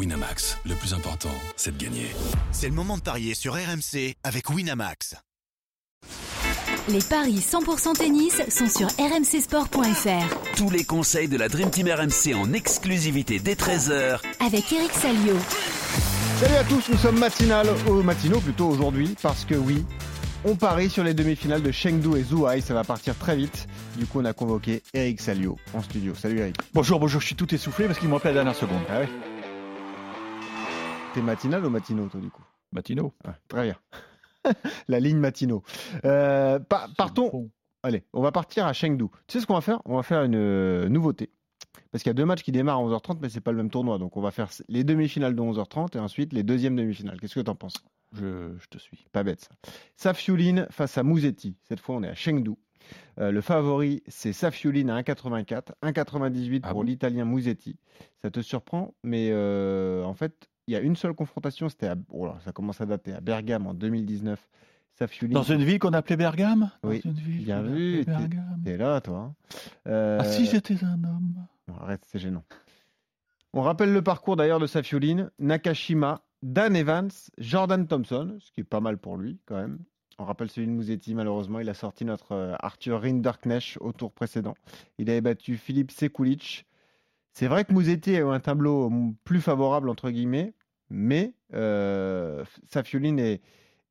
Winamax, le plus important, c'est de gagner. C'est le moment de parier sur RMC avec Winamax. Les paris 100% tennis sont sur rmcsport.fr. Tous les conseils de la Dream Team RMC en exclusivité dès 13h Avec Eric Salio. Salut à tous, nous sommes matinal, au matinaux plutôt aujourd'hui, parce que oui, on parie sur les demi-finales de Chengdu et Zhuhai, ça va partir très vite. Du coup, on a convoqué Eric Salio en studio. Salut Eric. Bonjour, bonjour, je suis tout essoufflé parce qu'il me rappelle la dernière seconde. Ah ouais T'es matinal ou matinaux toi du coup? Matinaux. Ah, Très bien. la ligne matinaux. Euh, pa- partons. Allez, on va partir à Chengdu. Tu sais ce qu'on va faire? On va faire une euh, nouveauté. Parce qu'il y a deux matchs qui démarrent à 11h30, mais c'est pas le même tournoi. Donc on va faire les demi-finales de 11h30 et ensuite les deuxièmes demi-finales. Qu'est-ce que t'en penses? Je, je te suis. Pas bête ça. Safiulin face à Mouzetti. Cette fois, on est à Chengdu. Euh, le favori, c'est Safiulin à 1,84. 1,98 Ah pour bon? l'italien Mouzetti. Ça te surprend, mais euh, en fait, il y a une seule confrontation. C'était à. oh là, ça commence à dater. À Bergame en 2019. Safiulin. Dans une ville qu'on appelait Bergame? Dans Oui, une ville bien vu, t'es- là, toi. hein. Euh, Ah si j'étais un homme. arrête, c'est gênant. On rappelle le parcours d'ailleurs de Safiulin. Nakashima, Dan Evans, Jordan Thompson, ce qui est pas mal pour lui quand même. On rappelle celui de Mouzetti, malheureusement, il a sorti notre euh, Arthur Rinderknecht au tour précédent. Il avait battu Philippe Sekulic. C'est vrai que Mouzetti a eu un tableau mm, plus favorable, entre guillemets, mais euh, Safiulin est,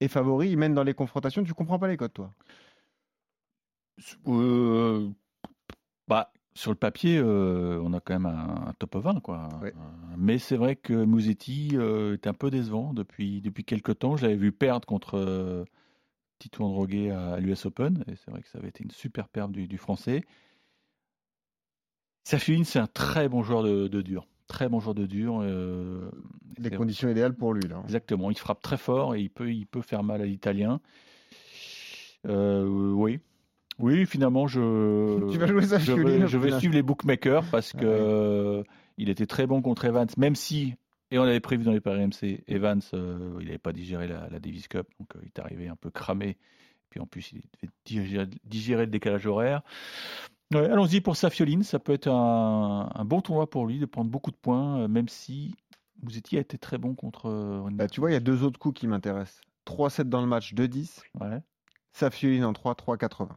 est favori. Il mène dans les confrontations. Tu comprends pas les codes, toi? Euh, bah, sur le papier, euh, on a quand même un, un top 20. Quoi. Mais c'est vrai que Mouzetti euh, est un peu décevant depuis, depuis quelques temps. Je l'avais vu perdre contre Tito Androguet à, à l'US Open. Et c'est vrai que ça avait été une super perte du, du Français. Safiulin, c'est un très bon joueur de, de dur. Très bon joueur de dur. euh, Les conditions idéales pour lui, là. Exactement, il frappe très fort et il peut, il peut faire mal à l'Italien. Euh, oui. Oui, finalement, je, Tu vas jouer je Safiulin, vais, je vais suivre les bookmakers parce Ah que il était très bon contre Evans, même si, et on l'avait prévu dans les paris MC, Evans, euh, il n'avait pas digéré la, la Davis Cup, donc euh, il est arrivé un peu cramé. Puis en plus, il devait digérer, digérer le décalage horaire. Ouais, Allons-y pour Safioline, ça peut être un, un bon tournoi pour lui de prendre beaucoup de points, euh, même si Mouzetti a été très bon contre euh. Bah, tu vois, il y a deux autres coups qui m'intéressent. 3-7 dans le match, 2-10. Ouais. Safiulin en 3, 3-80.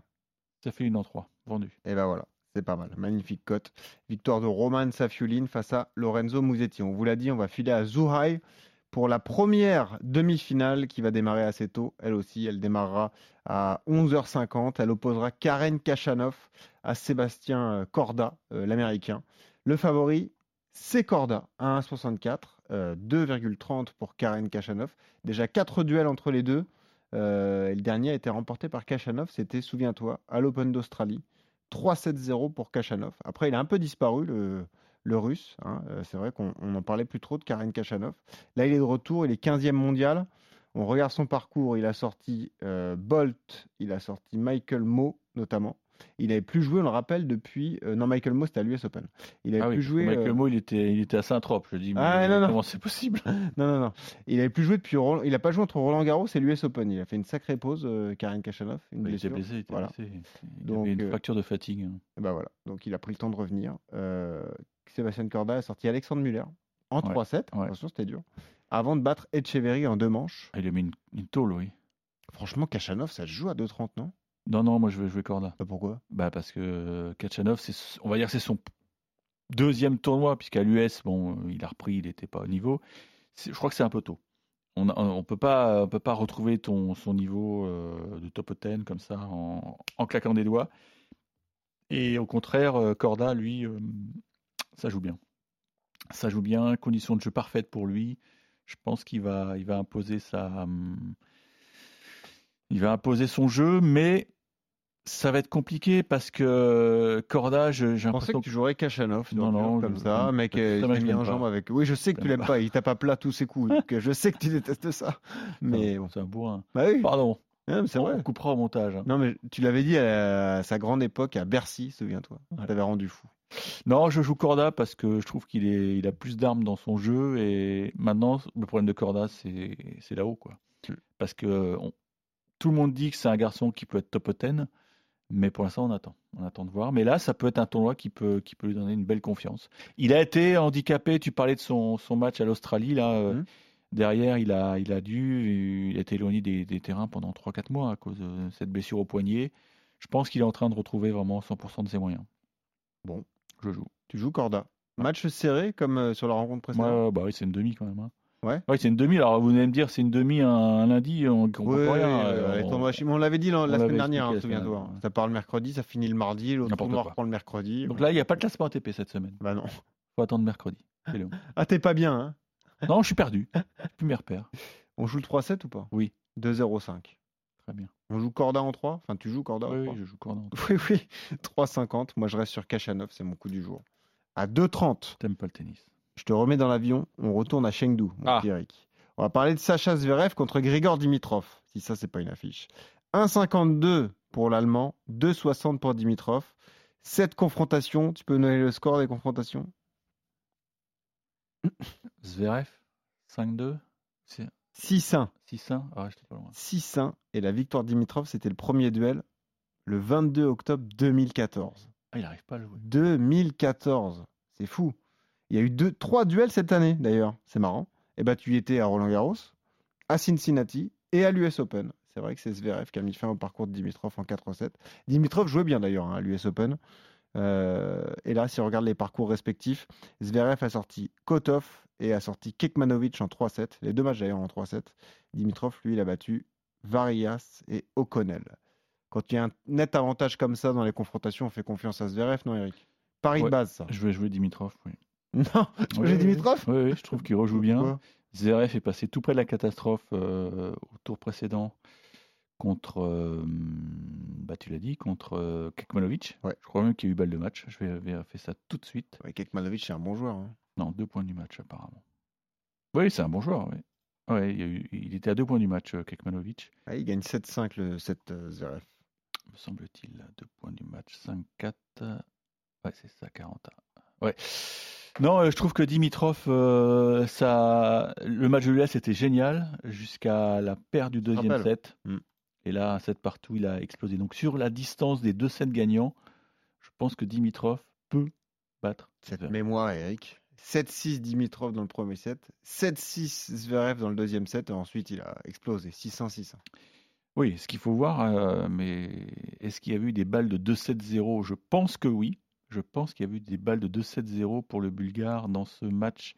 Ça fait une en trois, vendu. Et ben voilà, c'est pas mal. Magnifique cote. Victoire de Roman Safiulin face à Lorenzo Musetti. On vous l'a dit, on va filer à Zhuhai pour la première demi-finale qui va démarrer assez tôt. Elle aussi, elle démarrera à 11h50. Elle opposera Karen Kachanov à Sébastien euh, Corda, euh, l'américain. Le favori, c'est Corda, à 1,64. euh, 2,30 pour Karen Kachanov. Déjà 4 duels entre les deux. Euh, le dernier a été remporté par Kachanov, c'était, souviens-toi, à l'Open d'Australie. 3-7-0 pour Kachanov. Après, il a un peu disparu, le, le russe. hein. Euh, C'est vrai qu'on n'en parlait plus trop de Karen Kachanov. Là, il est de retour, il est 15e mondial. On regarde son parcours, il a sorti euh, Bolt, il a sorti Michael Moe, notamment. Il n'avait plus joué, on le rappelle, depuis... euh, non, Michael Moe, c'était à l'US Open. Il avait Ah oui, plus joué... Michael euh, Moe, il était, il était à Saint-Trope. Je dis, mais Ah, non, non. comment c'est possible? Non, non, non. Il avait plus joué depuis. Roland- Il a pas joué entre Roland Garros et l'US Open. Il a fait une sacrée pause, euh, Karen Kachanov. Une Il était blessé, il était Voilà. blessé. Il Donc, avait une fracture de fatigue. hein. Ben voilà. Donc il a pris le temps de revenir. Sébastien Corda a sorti Alexandre Muller en Ouais, 3-7. ouais. Attention, c'était dur. Avant de battre Echeverry en deux manches. Ah, Il a mis une, une tôle, oui. Franchement, Kachanov, ça se joue à 2,30, non? Non, non, moi je vais jouer Corda. Bah, Pourquoi? Bah, parce que euh, Kachanov, c'est, on va dire que c'est son deuxième tournoi, puisqu'à l'US, bon, euh, il a repris, il n'était pas au niveau. C'est- je crois que c'est un peu tôt. On ne peut, pas, on peut pas retrouver ton, son niveau euh, de top 10 comme ça en, en claquant des doigts. Et au contraire, Corda, lui, euh, ça joue bien. Ça joue bien, condition de jeu parfaite pour lui. Je pense qu'il va, il va imposer sa, hum, il va imposer son jeu, mais ça va être compliqué parce que Corda, je- j'ai Je pensais l'impression que tu jouerais Kachanov, Non, non, non, comme je- ça, je- mec, ça, euh, il je mis l'aime en jambe avec. Oui, je sais que tu l'aimes pas, il tape à plat tous ses coups, donc euh, je sais que tu détestes ça. Mais bon, c'est un bourrin. bah oui, Pardon, c'est on vrai. coupera au montage. hein. Non, mais tu l'avais dit à sa grande époque à Bercy, souviens-toi. Ouais. t'avait rendu fou. Non, je joue Corda parce que je trouve qu'il est, il a plus d'armes dans son jeu et maintenant le problème de Corda c'est, c'est là-haut quoi. Mm. Parce que on- tout le monde dit que c'est un garçon qui peut être top 10, Mais pour l'instant, on attend. On attend de voir. Mais là, ça peut être un tournoi qui peut, qui peut lui donner une belle confiance. Il a été handicapé. Tu parlais de son, son match à l'Australie. Là, euh, Mhm. Derrière, il a, il a dû. Il a été éloigné des, des terrains pendant 3-4 mois à cause de cette blessure au poignet. Je pense qu'il est en train de retrouver vraiment 100% de ses moyens. Bon. Je joue. Tu joues Corda. Match serré comme euh, sur la rencontre précédente. Bah oui, c'est une demi quand même. hein. Ouais. c'est une demi. Alors, vous allez me dire, c'est une demi un, un lundi, on comprend rien. Euh, on- l'avait dit la, semaine dernière, hein, souviens-toi. Ça part le mercredi, ça finit le mardi, l'autre tournoi reprend le mercredi. Donc là, il n'y a pas de classement ATP cette semaine. bah non. faut attendre mercredi. Ah, t'es pas bien, hein non, je suis perdu. Plus mes repères. On joue le 3-7 ou pas? Oui. 2-0-5. Très bien. On joue Corda en 3 Enfin, tu joues Corda en Oui, 3 oui, je joue Corda. Oui, oui. 3,50. Moi, je reste sur Kachanov, c'est mon coup du jour. À 2,30, T'aimes pas le tennis. je te remets dans l'avion. On retourne à Chengdu, mon Ah. petit Eric. On va parler de Sacha Zverev contre Grigor Dimitrov. Si ça, c'est pas une affiche. 1,52 pour l'Allemand, 2,60 pour Dimitrov. Cette confrontation, tu peux donner le score des confrontations? Zverev, 5-2, c'est 6-1. 6-1. Ah, j'étais pas loin. 6-1. Et la victoire de Dimitrov, c'était le premier duel le 22 octobre 2014. Ah, il arrive pas à le jouer. 2014. C'est fou. Il y a eu deux, trois duels cette année, d'ailleurs. C'est marrant. Et bah, tu y étais à Roland Garros, à Cincinnati et à l'US Open. C'est vrai que c'est Zverev qui a mis fin au parcours de Dimitrov en 4-7. Dimitrov jouait bien d'ailleurs hein, à l'US Open. Euh, et là, si on regarde les parcours respectifs, Zverev a sorti Kotov et a sorti Kekmanovic en 3-7. Les deux matchs d'ailleurs en 3-7. Dimitrov, lui, il a battu Varias et O'Connell. Quand il y a un net avantage comme ça dans les confrontations, on fait confiance à Zverev, non Eric? Paris de base, ça. Je vais jouer Dimitrov. Oui. Non, tu jouer Dimitrov? Oui, oui, je trouve qu'il rejoue bien. Zverev est passé tout près de la catastrophe euh, au tour précédent contre, euh, bah, tu l'as dit, contre euh, Kekmanovic. Ouais. Je crois même qu'il y a eu balle de match. Je vais vérifier ça tout de suite. ouais, Kekmanovic, c'est un bon joueur. hein. Non, deux points du match apparemment. Oui, c'est un bon joueur. Oui. Ouais, il, y a eu- il était à deux points du match, euh, Kekmanovic. Ah, il gagne 7-5 le 7 euh, Zverev. me semble-t-il, deux points du match, 5-4. Ouais, c'est ça, 40. Ouais. Non, euh, je trouve que Dimitrov, euh, ça, le match de l'US était génial jusqu'à la perte du deuxième set. Mm. Et là, un set partout, il a explosé. Donc sur la distance des deux sets gagnants, je pense que Dimitrov peut battre. Cette mémoire, Eric. 7-6 Dimitrov dans le premier set, 7-6 Zverev dans le deuxième set, et ensuite il a explosé. 6-1-6. Oui, ce qu'il faut voir, euh, mais est-ce qu'il y a eu des balles de 2-7-0 Je pense que oui. Je pense qu'il y a eu des balles de 2-7-0 pour le Bulgare dans ce match.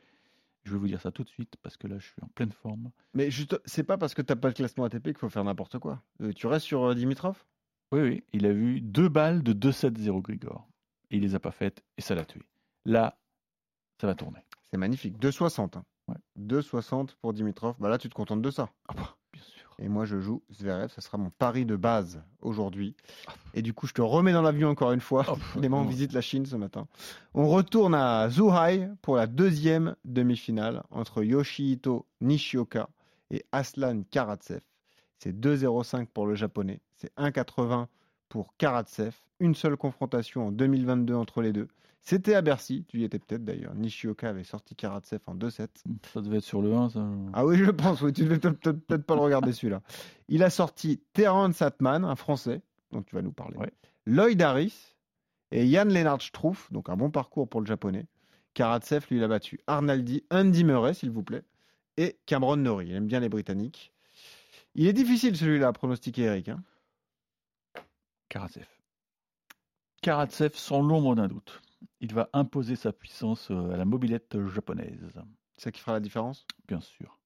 Je vais vous dire ça tout de suite parce que là, je suis en pleine forme. Mais juste, c'est pas parce que t'as pas le classement ATP qu'il faut faire n'importe quoi. Euh, tu restes sur euh, Dimitrov? Oui, oui, il a vu deux balles de 2-7-0 Grigor. Et il les a pas faites et ça l'a tué. Là, ça va tourner. C'est magnifique. 2-60. hein. Ouais. 2-60 pour Dimitrov. Bah là, tu te contentes de ça. Ah bah. Et moi, je joue Zverev. Ça sera mon pari de base aujourd'hui. Et du coup, je te remets dans l'avion encore une fois. Oh, Clément non. visite la Chine ce matin. On retourne à Zhuhai pour la deuxième demi-finale entre Yoshihito Nishioka et Aslan Karatsev. C'est 2,05 pour le japonais. C'est 1,80 pour Karatsev. Une seule confrontation en 2022 entre les deux. C'était à Bercy, tu y étais peut-être d'ailleurs. Nishioka avait sorti Karatsev en 2-7. Ça devait être sur le 1. Ça... Ah oui, je pense, oui, tu devais peut-être pas le regarder celui-là. Il a sorti Terence Satman, un Français, dont tu vas nous parler. Ouais. Lloyd Harris et Yann Lennart Struff, donc un bon parcours pour le japonais. Karatsev, lui, il a battu Arnaldi, Andy Murray, s'il vous plaît, et Cameron Norrie. Il aime bien les Britanniques. Il est difficile celui-là à pronostiquer, Eric. hein. Karatsev. Karatsev, sans l'ombre d'un doute. Il va imposer sa puissance euh, à la mobilette japonaise, C'est ça qui fera la différence? bien sûr.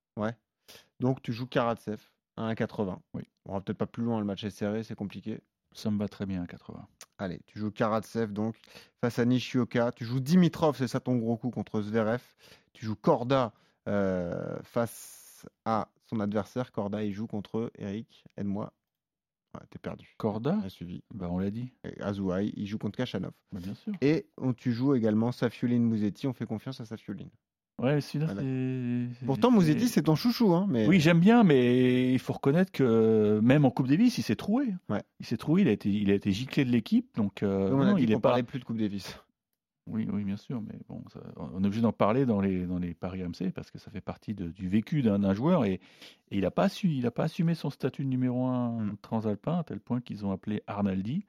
Donc tu joues Karatsev à 1,80. Oui. On va peut-être pas plus loin, le match est serré, c'est compliqué. Ça me va très bien à 80. Allez, tu joues Karatsev donc face à Nishioka. Tu joues Dimitrov, c'est ça ton gros coup contre Zverev. Tu joues Korda euh, face à son adversaire. Korda, il joue contre Eric. Aide-moi. Ouais, T'es perdu. Corda, J'ai suivi. bah, on l'a dit, Et Azuai, il joue contre Kachanov. Bah, bien sûr. Et on, tu joues également Safiulin Mouzetti. On fait confiance à Safiulin. Ouais, celui-là, Voilà. c'est. Pourtant, Mouzetti, c'est ton chouchou. Hein, mais... Oui, j'aime bien, mais il faut reconnaître que même en Coupe Davis, il s'est troué. Ouais. Il s'est troué, il a été, il a été giclé de l'équipe, donc euh, on a non, dit il qu'on est pas. parlait plus de Coupe Davis. Oui, oui, bien sûr, mais bon, ça- on est obligé d'en parler dans les dans les paris AMC parce que ça fait partie de- du vécu d'un joueur et, et il n'a pas su, il a pas assumé son statut de numéro un Mm. transalpin à tel point qu'ils ont appelé Arnaldi.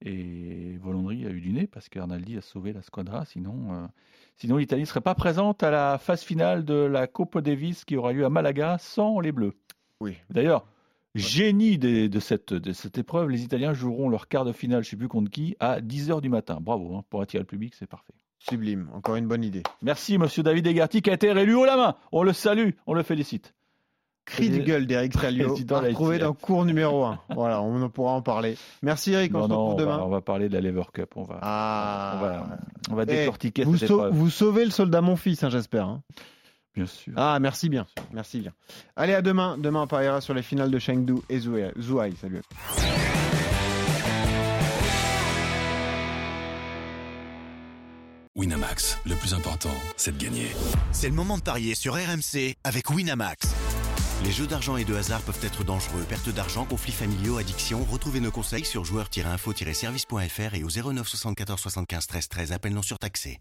Et Volondry a eu du nez parce qu'Arnaldi a sauvé la squadra. Sinon, euh, sinon l'Italie ne serait pas présente à la phase finale de la Coupe Davis qui aura lieu à Malaga sans les Bleus. Oui. D'ailleurs, génie des- de, cette, de cette épreuve, les Italiens joueront leur quart de finale, je ne sais plus contre qui, à 10h du matin. Bravo, hein, pour attirer le public, c'est parfait. Sublime. Encore une bonne idée. Merci, monsieur David Egarty, qui a été réélu haut la main. On le salue, on le félicite. Cri de gueule d'Eric Salio, ITF. dans cours numéro 1. Voilà, on en pourra en parler. Merci Eric, on Non, se non, retrouve on demain. va, on va parler de la Lever Cup. On va, Ah. on va, on va Eh, décortiquer vous, cette épreuve. vous sauvez le soldat mon fils, hein, j'espère. hein. Bien sûr. Ah, merci bien. Merci bien. Allez, à demain. Demain, on pariera sur les finales de Chengdu et Zouai. Zouai. Salut. Winamax, le plus important, c'est de gagner. C'est le moment de parier sur RMC avec Winamax. Les jeux d'argent et de hasard peuvent être dangereux. Perte d'argent, conflits familiaux, addiction. Retrouvez nos conseils sur joueurs-info-service.fr et au 09 74 75 13 13. Appel non surtaxé.